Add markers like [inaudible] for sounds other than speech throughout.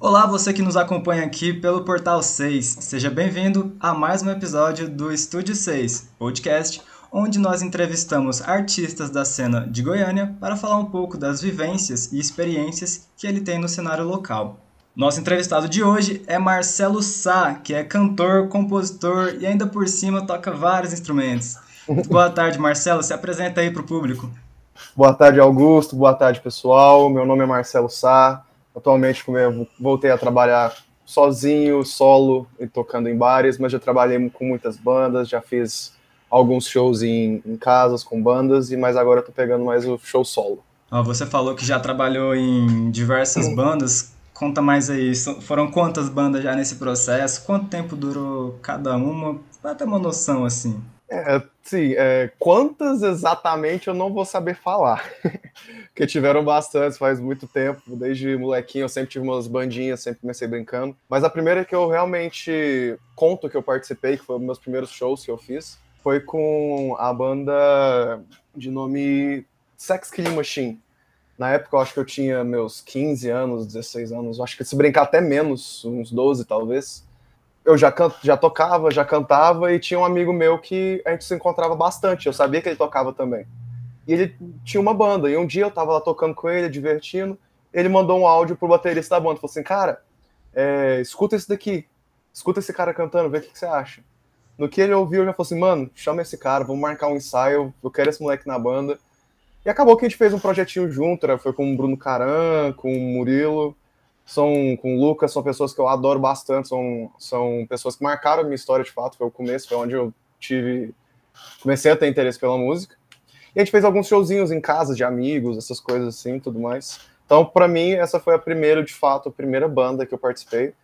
Olá, você que nos acompanha aqui pelo Portal 6. Seja bem-vindo a mais um episódio do Estúdio 6, podcast onde nós entrevistamos artistas da cena de Goiânia para falar um pouco das vivências e experiências que ele tem no cenário local. Nosso entrevistado de hoje é Marcelo Sá, que é cantor, compositor e ainda por cima toca vários instrumentos. [laughs] Boa tarde, Marcelo. Se apresenta aí para o público. Boa tarde, Augusto. Boa tarde, pessoal. Meu nome é Marcelo Sá. Atualmente voltei a trabalhar sozinho, solo e tocando em bares, mas já trabalhei com muitas bandas, já fiz alguns shows em, em casas com bandas, e mas agora estou pegando mais o show solo. você falou que já trabalhou em diversas bandas. Conta mais aí, foram quantas bandas já nesse processo? Quanto tempo durou cada uma? Pra ter uma noção, assim. É, sim, é, quantas exatamente eu não vou saber falar, [laughs] porque tiveram bastantes faz muito tempo, desde molequinho eu sempre tive umas bandinhas, sempre comecei brincando, mas a primeira que eu realmente conto que eu participei, que foi um dos meus primeiros shows que eu fiz, foi com a banda de nome Sex Killing Machine, na época eu acho que eu tinha meus 15 anos, 16 anos, acho que se brincar até menos, uns 12 talvez. Eu já, can... já tocava, já cantava e tinha um amigo meu que a gente se encontrava bastante, eu sabia que ele tocava também. E ele tinha uma banda, e um dia eu tava lá tocando com ele, divertindo, ele mandou um áudio pro baterista da banda, falou assim, cara, é, escuta esse daqui, escuta esse cara cantando, vê o que, que você acha. No que ele ouviu, eu já falou assim, mano, chama esse cara, vamos marcar um ensaio, eu quero esse moleque na banda. E acabou que a gente fez um projetinho junto, né? foi com o Bruno Caran, com o Murilo, são, com o Lucas, são pessoas que eu adoro bastante, são, são pessoas que marcaram a minha história de fato, foi o começo, foi onde eu tive, comecei a ter interesse pela música. E a gente fez alguns showzinhos em casa de amigos, essas coisas assim, tudo mais. Então, para mim, essa foi a primeira, de fato, a primeira banda que eu participei.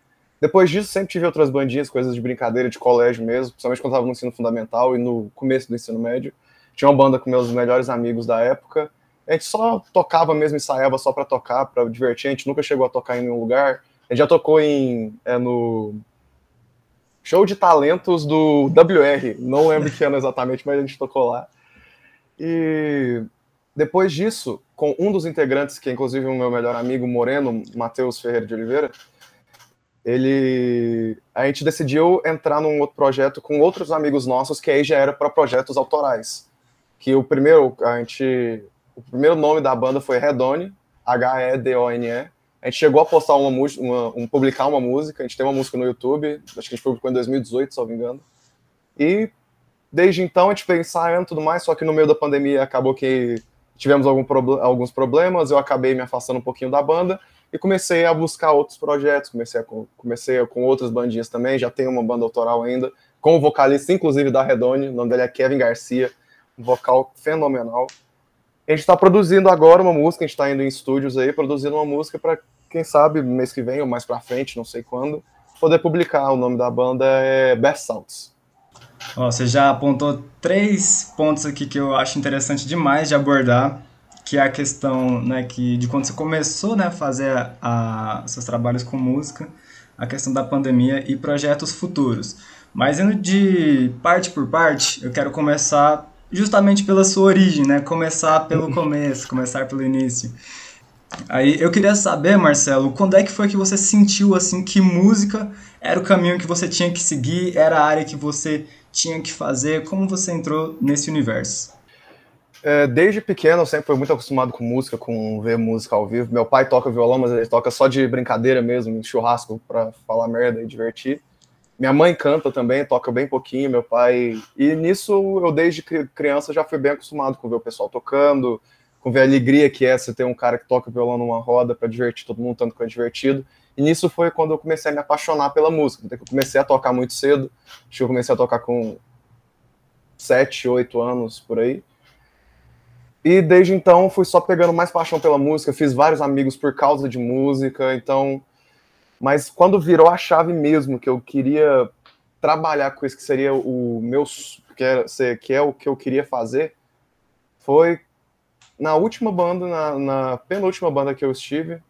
Depois disso, sempre tive outras bandinhas, coisas de brincadeira de colégio mesmo, principalmente quando estava no ensino fundamental e no começo do ensino médio. Tinha uma banda com meus melhores amigos da época. A gente só tocava mesmo, ensaiava só para tocar, para divertir. A gente nunca chegou a tocar em nenhum lugar. A gente já tocou em é, no show de talentos do WR. Não lembro que ano exatamente, mas a gente tocou lá. E depois disso, com um dos integrantes, que é inclusive o meu melhor amigo, Moreno, Matheus Ferreira de Oliveira, ele a gente decidiu entrar num outro projeto com outros amigos nossos que aí já era para projetos autorais que o primeiro, a gente, o primeiro nome da banda foi Redone, H-E-D-O-N-E. A gente chegou a postar uma música, um, publicar uma música, a gente tem uma música no YouTube, acho que a gente publicou em 2018, se não me engano. E desde então a gente veio ensaiando e tudo mais, só que no meio da pandemia acabou que tivemos algum alguns problemas, eu acabei me afastando um pouquinho da banda e comecei a buscar outros projetos, comecei, a, comecei com outras bandinhas também, já tenho uma banda autoral ainda, com o vocalista, inclusive, da Redone, o nome dele é Kevin Garcia, um vocal fenomenal. A gente está produzindo agora uma música, a gente está indo em estúdios aí, produzindo uma música para, quem sabe, mês que vem ou mais para frente, não sei quando, poder publicar. O nome da banda é Best Sounds. Você já apontou três pontos aqui que eu acho interessante demais de abordar, que é a questão né, que, de quando você começou né, a fazer a, seus trabalhos com música, a questão da pandemia e projetos futuros. Mas indo de parte por parte, eu quero começar justamente pela sua origem, né? Começar pelo começo, começar pelo início. Aí eu queria saber, Marcelo, quando é que foi que você sentiu assim que música era o caminho que você tinha que seguir, era a área que você tinha que fazer? Como você entrou nesse universo? É, desde pequeno eu sempre fui muito acostumado com música, com ver música ao vivo. Meu pai toca violão, mas ele toca só de brincadeira mesmo, churrasco para falar merda e divertir. Minha mãe canta também, toca bem pouquinho, meu pai. E nisso eu, desde criança, já fui bem acostumado com ver o pessoal tocando, com ver a alegria que é você ter um cara que toca violão numa roda para divertir todo mundo, tanto que é divertido. E nisso foi quando eu comecei a me apaixonar pela música. Eu comecei a tocar muito cedo, acho que eu comecei a tocar com 7, 8 anos por aí. E desde então fui só pegando mais paixão pela música, fiz vários amigos por causa de música, então mas quando virou a chave mesmo, que eu queria trabalhar com isso, que seria o meu, que é, que é o que eu queria fazer, foi na última banda, na, na penúltima banda que eu estive,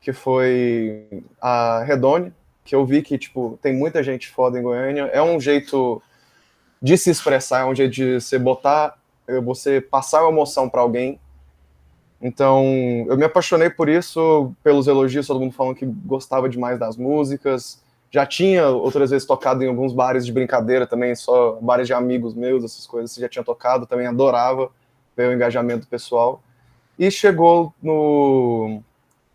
que foi a Redone, que eu vi que, tipo, tem muita gente foda em Goiânia. É um jeito de se expressar, é um jeito de você botar, você passar uma emoção para alguém Então, eu me apaixonei por isso, pelos elogios, todo mundo falando que gostava demais das músicas. Já tinha outras vezes tocado em alguns bares de brincadeira também, só bares de amigos meus, essas coisas, já tinha tocado, também adorava ver o engajamento pessoal. E chegou no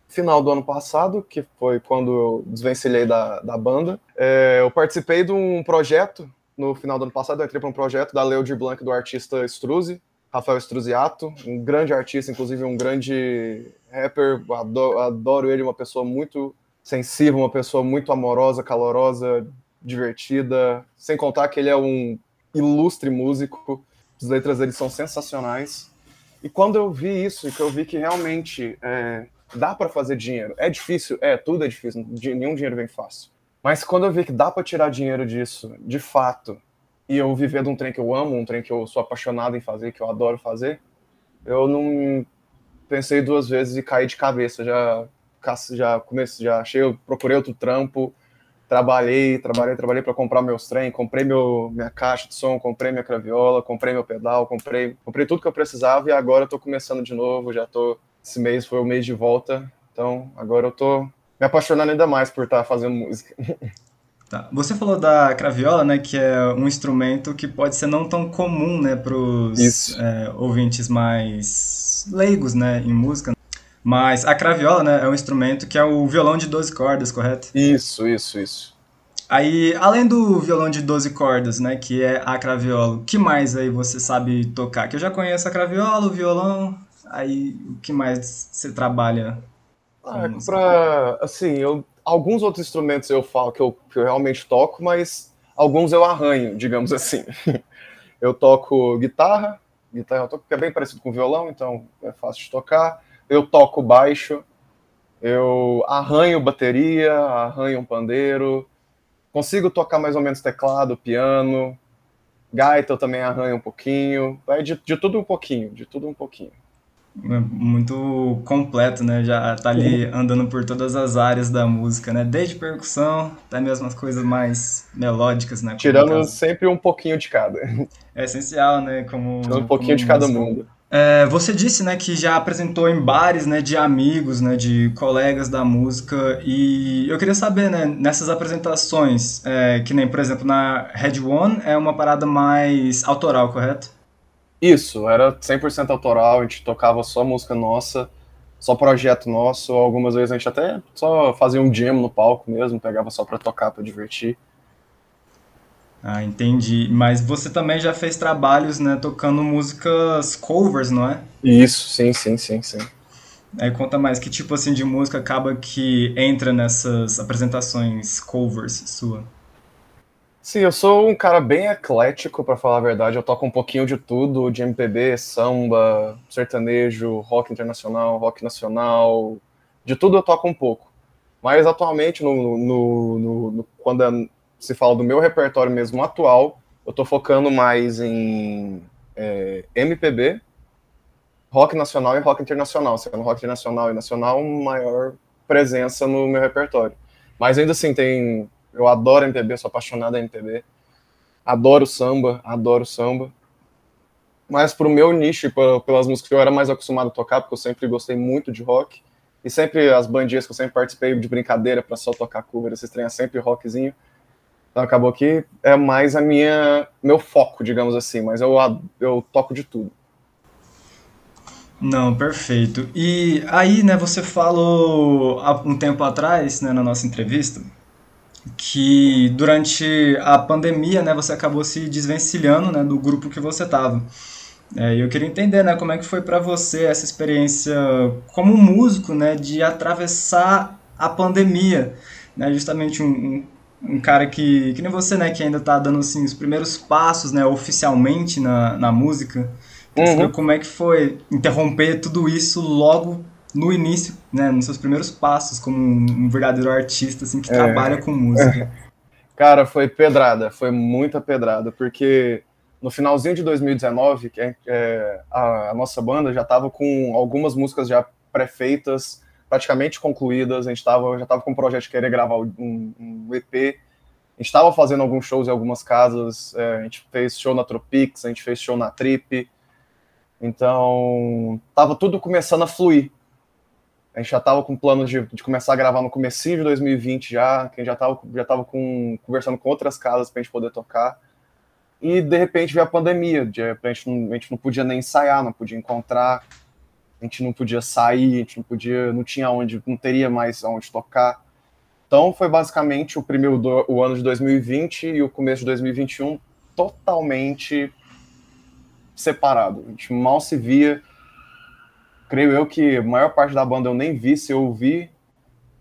final do ano passado, que foi quando eu desvencilhei da, da banda, é, eu participei de um projeto, no final do ano passado eu entrei para um projeto da Leo de Blanc, do artista Struzzi, Rafael Struziato, um grande artista, inclusive um grande rapper, adoro, adoro ele, uma pessoa muito sensível, uma pessoa muito amorosa, calorosa, divertida, sem contar que ele é um ilustre músico, as letras dele são sensacionais. E quando eu vi isso, que eu vi que realmente é, dá para fazer dinheiro, é difícil, é, tudo é difícil, nenhum dinheiro vem fácil. Mas quando eu vi que dá para tirar dinheiro disso, de fato, e eu viver de um trem que eu amo, um trem que eu sou apaixonado em fazer, que eu adoro fazer, eu não pensei duas vezes e caí de cabeça. Já já comecei, já achei, procurei outro trampo, trabalhei, trabalhei, trabalhei para comprar meus trem, comprei meu minha caixa de som, comprei minha craviola, comprei meu pedal, comprei, comprei tudo que eu precisava e agora eu tô começando de novo, já tô esse mês foi o mês de volta, então agora eu tô me apaixonando ainda mais por estar tá fazendo música. [laughs] Tá. Você falou da craviola, né, que é um instrumento que pode ser não tão comum, né, para os é, ouvintes mais leigos, né, em música. Mas a craviola, né, é um instrumento que é o violão de 12 cordas, correto? Isso, isso, isso. Aí, além do violão de 12 cordas, né, que é a craviola, o que mais aí você sabe tocar? Que eu já conheço a craviola, o violão, aí o que mais você trabalha? Ah, pra, assim, eu alguns outros instrumentos eu falo que eu, que eu realmente toco, mas alguns eu arranho, digamos assim. [laughs] eu toco guitarra, guitarra eu toco, que é bem parecido com violão, então é fácil de tocar. Eu toco baixo, eu arranho bateria, arranho um pandeiro, consigo tocar mais ou menos teclado, piano, gaita eu também arranho um pouquinho, vai de, de tudo um pouquinho, de tudo um pouquinho muito completo, né? Já tá ali andando por todas as áreas da música, né? Desde percussão até mesmo as coisas mais melódicas, né? Tirando sempre um pouquinho de cada. É essencial, né? Como um pouquinho como de cada mundo. É, você disse, né, que já apresentou em bares, né, de amigos, né, de colegas da música e eu queria saber, né, nessas apresentações, é, que nem, por exemplo, na Red One é uma parada mais autoral, correto? Isso, era 100% autoral, a gente tocava só música nossa, só projeto nosso, algumas vezes a gente até só fazia um jam no palco mesmo, pegava só para tocar, para divertir. Ah, entendi. Mas você também já fez trabalhos, né, tocando músicas covers, não é? Isso, sim, sim, sim, sim. Aí conta mais, que tipo assim de música acaba que entra nessas apresentações covers sua? Sim, eu sou um cara bem eclético, para falar a verdade. Eu toco um pouquinho de tudo, de MPB, samba, sertanejo, rock internacional, rock nacional. De tudo eu toco um pouco. Mas atualmente, no, no, no, no quando é, se fala do meu repertório mesmo atual, eu estou focando mais em é, MPB, rock nacional e rock internacional. Sendo rock internacional e nacional, maior presença no meu repertório. Mas ainda assim, tem eu adoro MPB, sou apaixonado em MPB. Adoro samba, adoro samba. Mas pro meu nicho, pelas músicas que eu era mais acostumado a tocar, porque eu sempre gostei muito de rock. E sempre as bandinhas que eu sempre participei de brincadeira para só tocar cover, esses trem é sempre rockzinho. Então acabou que é mais a minha meu foco, digamos assim, mas eu eu toco de tudo. Não, perfeito. E aí, né, você falou há um tempo atrás, né, na nossa entrevista, que durante a pandemia, né, você acabou se desvencilhando, né, do grupo que você estava. É, eu queria entender, né, como é que foi para você essa experiência como músico, né, de atravessar a pandemia, né, justamente um, um, um cara que, que nem você, né, que ainda está dando, assim, os primeiros passos, né, oficialmente na, na música. Uhum. Como é que foi interromper tudo isso logo no início, né, nos seus primeiros passos como um verdadeiro artista assim que é. trabalha com música? [laughs] Cara, foi pedrada, foi muita pedrada, porque no finalzinho de 2019, que é, é, a, a, nossa banda já estava com algumas músicas já pré-feitas, praticamente concluídas, a gente tava, já estava com um projeto de querer gravar um, um EP, a gente estava fazendo alguns shows em algumas casas, é, a gente fez show na Tropix, a gente fez show na Trip, Então, tava tudo começando a fluir. A gente já tava com plano de, de começar a gravar no começo de 2020 já, que a gente já tava, já tava com, conversando com outras casas pra gente poder tocar. E de repente veio a pandemia, de, a, não, a gente não podia nem ensaiar, não podia encontrar, a gente não podia sair, a gente não podia, não tinha onde, não teria mais onde tocar. Então foi basicamente o primeiro do, o ano de 2020 e o começo de 2021 totalmente separado. A gente mal se via. Creio eu que a maior parte da banda eu nem vi, se eu vi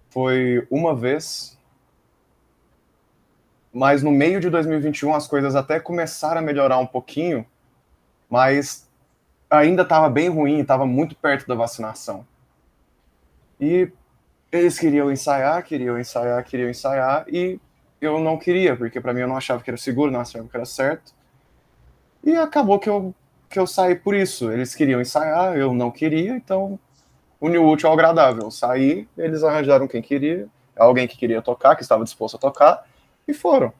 foi uma vez. Mas no meio de 2021 as coisas até começaram a melhorar um pouquinho, mas ainda estava bem ruim, estava muito perto da vacinação. E eles queriam ensaiar, queriam ensaiar, queriam ensaiar, e eu não queria, porque para mim eu não achava que era seguro, não achava que era certo. E acabou que eu, que eu saí por isso. Eles queriam ensaiar, eu não queria, então uniu útil ao agradável. Eu saí, eles arranjaram quem queria, alguém que queria tocar, que estava disposto a tocar, e foram.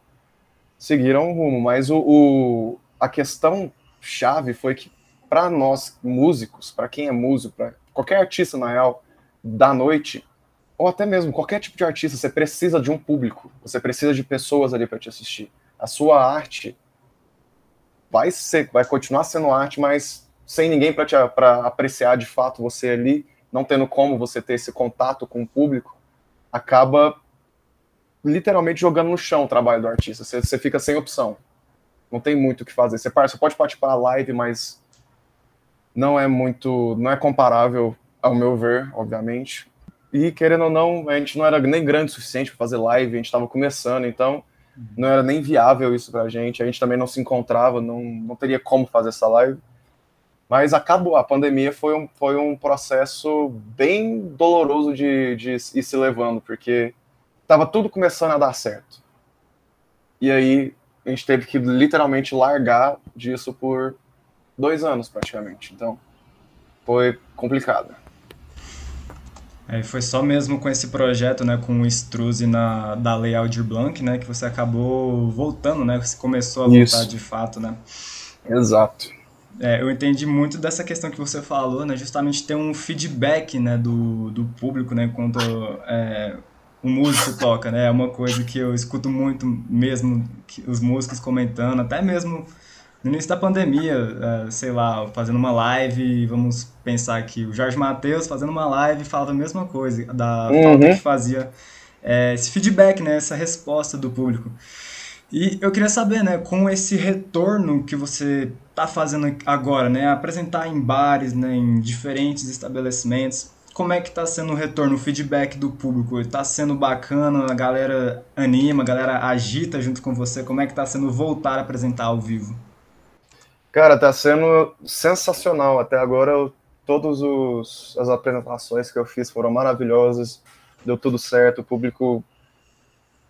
Seguiram o rumo. Mas o, o a questão chave foi que, para nós músicos, para quem é músico, para qualquer artista na real, da noite, ou até mesmo qualquer tipo de artista, você precisa de um público, você precisa de pessoas ali para te assistir. A sua arte vai ser, vai continuar sendo arte, mas sem ninguém para apreciar de fato você ali, não tendo como você ter esse contato com o público, acaba literalmente jogando no chão o trabalho do artista. Você, você fica sem opção. Não tem muito o que fazer. Você, você pode participar da live, mas não é muito, não é comparável ao meu ver, obviamente. E querendo ou não, a gente não era nem grande o suficiente para fazer live, a gente estava começando, então não era nem viável isso para a gente. A gente também não se encontrava, não, não teria como fazer essa live. Mas acabou, a pandemia foi um, foi um processo bem doloroso de, de ir se levando, porque estava tudo começando a dar certo. E aí a gente teve que literalmente largar disso por dois anos praticamente. Então foi complicado. Aí foi só mesmo com esse projeto, né, com o Struze na, da Lei Aldir Blanc, né, que você acabou voltando, né, você começou a voltar Isso. de fato, né? Exato. É, eu entendi muito dessa questão que você falou, né, justamente ter um feedback, né, do, do público, né, quando é, o músico toca, né, é uma coisa que eu escuto muito mesmo, os músicos comentando, até mesmo no início da pandemia, uh, sei lá, fazendo uma live, vamos pensar aqui, o Jorge Matheus fazendo uma live falava a mesma coisa, da uhum. falta que fazia é, esse feedback, né, essa resposta do público. E eu queria saber, né, com esse retorno que você está fazendo agora, né, apresentar em bares, né, em diferentes estabelecimentos, como é que está sendo o retorno, o feedback do público? Está sendo bacana, a galera anima, a galera agita junto com você? Como é que está sendo voltar a apresentar ao vivo? Cara, tá sendo sensacional. Até agora, todas as apresentações que eu fiz foram maravilhosas, deu tudo certo. O público.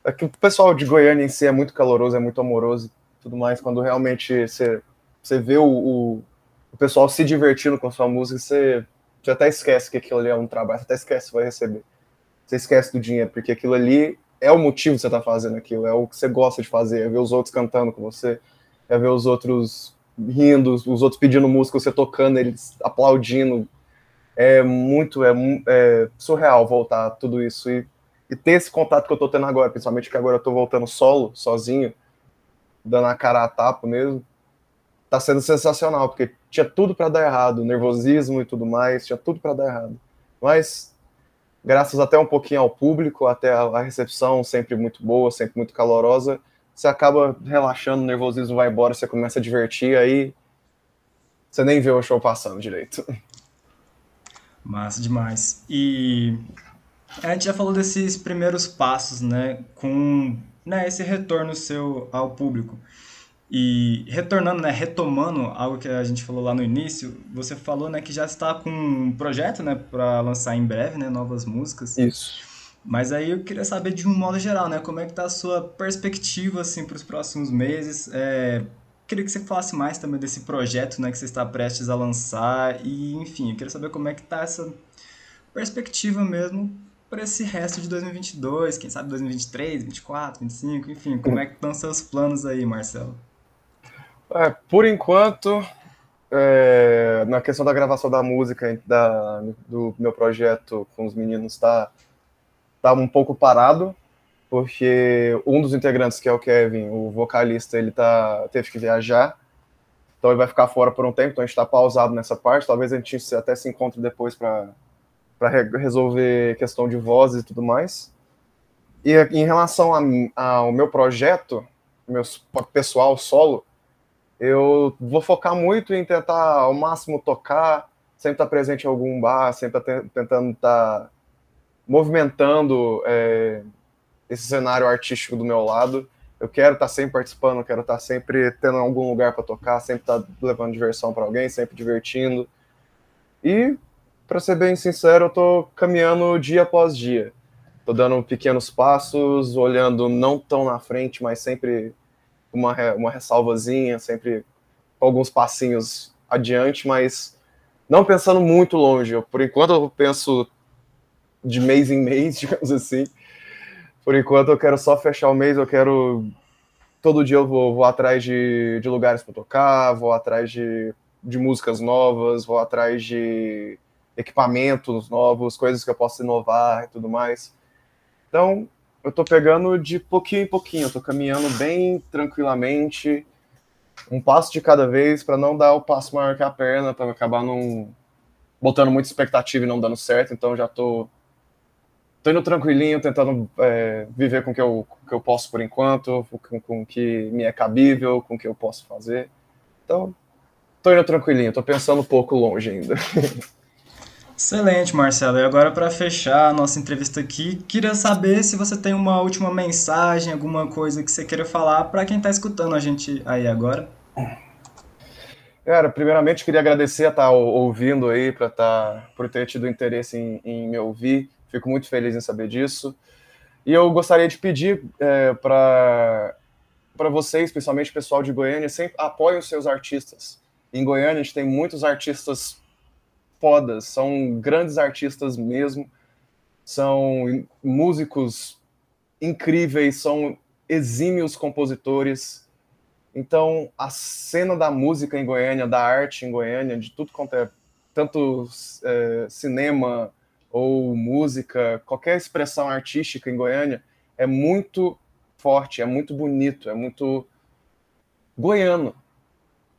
É que o pessoal de Goiânia em si é muito caloroso, é muito amoroso tudo mais. Quando realmente você, você vê o, o, o pessoal se divertindo com a sua música, você, você até esquece que aquilo ali é um trabalho, você até esquece que vai receber. Você esquece do dinheiro, porque aquilo ali é o motivo que você tá fazendo aquilo, é o que você gosta de fazer, é ver os outros cantando com você, é ver os outros rindo, os outros pedindo música, você tocando, eles aplaudindo. É muito, é, é surreal voltar tudo isso e, e, ter esse contato que eu tô tendo agora, principalmente que agora eu tô voltando solo, sozinho, dando a cara a tapa mesmo. Tá sendo sensacional, porque tinha tudo para dar errado, nervosismo e tudo mais, tinha tudo para dar errado. Mas graças até um pouquinho ao público, até a recepção sempre muito boa, sempre muito calorosa, você acaba relaxando, o nervosismo vai embora, você começa a divertir, aí você nem vê o show passando direito. [laughs] Massa demais. E a gente já falou desses primeiros passos, né, com né, esse retorno seu ao público. E retornando, né, retomando algo que a gente falou lá no início, você falou, né, que já está com um projeto, né, para lançar em breve, né, novas músicas. Isso. Mas aí eu queria saber de um modo geral, né? Como é que tá a sua perspectiva, assim, para os próximos meses? É, queria que você falasse mais também desse projeto, né? Que você está prestes a lançar. E, enfim, eu queria saber como é que tá essa perspectiva mesmo para esse resto de 2022, quem sabe 2023, 2024, 2025, enfim. Como é que estão seus planos aí, Marcelo? É, por enquanto, é, na questão da gravação da música da, do meu projeto com os meninos tá, tá um pouco parado, porque um dos integrantes, que é o Kevin, o vocalista, ele tá, teve que viajar, então ele vai ficar fora por um tempo, então a gente está pausado nessa parte, talvez a gente até se encontre depois para resolver questão de vozes e tudo mais. E em relação ao meu projeto, meu pessoal solo, eu vou focar muito em tentar ao máximo tocar, sempre estar presente em algum bar, sempre estar tentando estar movimentando é, esse cenário artístico do meu lado. Eu quero estar sempre participando, quero estar sempre tendo algum lugar para tocar, sempre estar levando diversão para alguém, sempre divertindo. E, para ser bem sincero, eu estou caminhando dia após dia. Estou dando pequenos passos, olhando não tão na frente, mas sempre uma, uma ressalvazinha, sempre alguns passinhos adiante, mas não pensando muito longe. Eu, por enquanto eu penso de mês em mês, [laughs] digamos assim. Por enquanto eu quero só fechar o mês, eu quero. Todo dia eu vou, vou atrás de, de lugares para tocar, vou atrás de, de músicas novas, vou atrás de equipamentos novos, coisas que eu posso inovar e tudo mais. Então, eu tô pegando de pouquinho em pouquinho, eu tô caminhando bem tranquilamente, um passo de cada vez, para não dar o passo maior que a perna, para acabar não botando muita expectativa e não dando certo. Então já tô, tô indo tranquilinho, tentando é, viver com o que eu, com que eu posso por enquanto, com, com o que me é cabível, com o que eu posso fazer. Então, tô indo tranquilinho, tô pensando um pouco longe ainda. [laughs] Excelente, Marcelo. E agora, para fechar a nossa entrevista aqui, queria saber se você tem uma última mensagem, alguma coisa que você queira falar para quem está escutando a gente aí agora. Cara, primeiramente queria agradecer a estar tá ouvindo aí, estar, tá, por ter tido interesse em, em, me ouvir. Fico muito feliz em saber disso. E eu gostaria de pedir é, para para vocês, principalmente o pessoal de Goiânia, sempre apoiem os seus artistas. Em Goiânia a gente tem muitos artistas fodas, são grandes artistas mesmo, são músicos incríveis, são exímios compositores. Então, a cena da música em Goiânia, da arte em Goiânia, de tudo quanto é tanto é, cinema ou música, qualquer expressão artística em Goiânia é muito forte, é muito bonito, é muito goiano.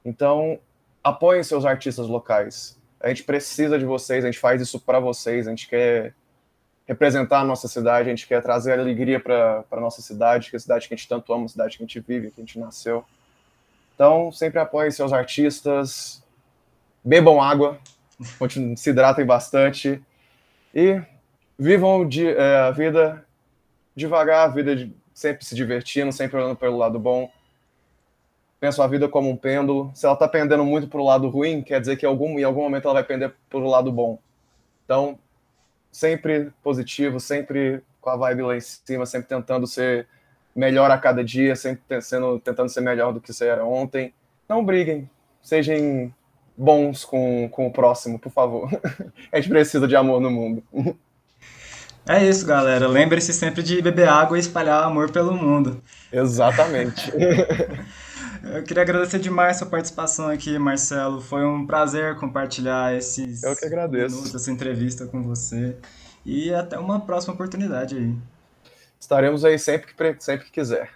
Então, apoiem seus artistas locais. A gente precisa de vocês, a gente faz isso para vocês, a gente quer representar a nossa cidade, a gente quer trazer alegria para a nossa cidade, que é a cidade que a gente tanto ama, a cidade que a gente vive, que a gente nasceu. Então, sempre apoiem seus artistas, bebam água, se hidratem bastante e vivam de, é, a vida devagar, a vida de, sempre se divertindo, sempre olhando pelo lado bom penso a vida como um pêndulo. Se ela está pendendo muito para o lado ruim, quer dizer que algum, em algum momento ela vai pender para o lado bom. Então, sempre positivo, sempre com a vibe lá em cima, sempre tentando ser melhor a cada dia, sempre sendo, tentando ser melhor do que você era ontem. Não briguem, sejam bons com, com o próximo, por favor. [laughs] a gente precisa de amor no mundo. É isso, galera. Lembre-se sempre de beber água e espalhar amor pelo mundo. Exatamente. [laughs] Eu queria agradecer demais a sua participação aqui, Marcelo. Foi um prazer compartilhar esses Eu que agradeço. minutos, essa entrevista com você. E até uma próxima oportunidade aí. Estaremos aí sempre que, sempre que quiser.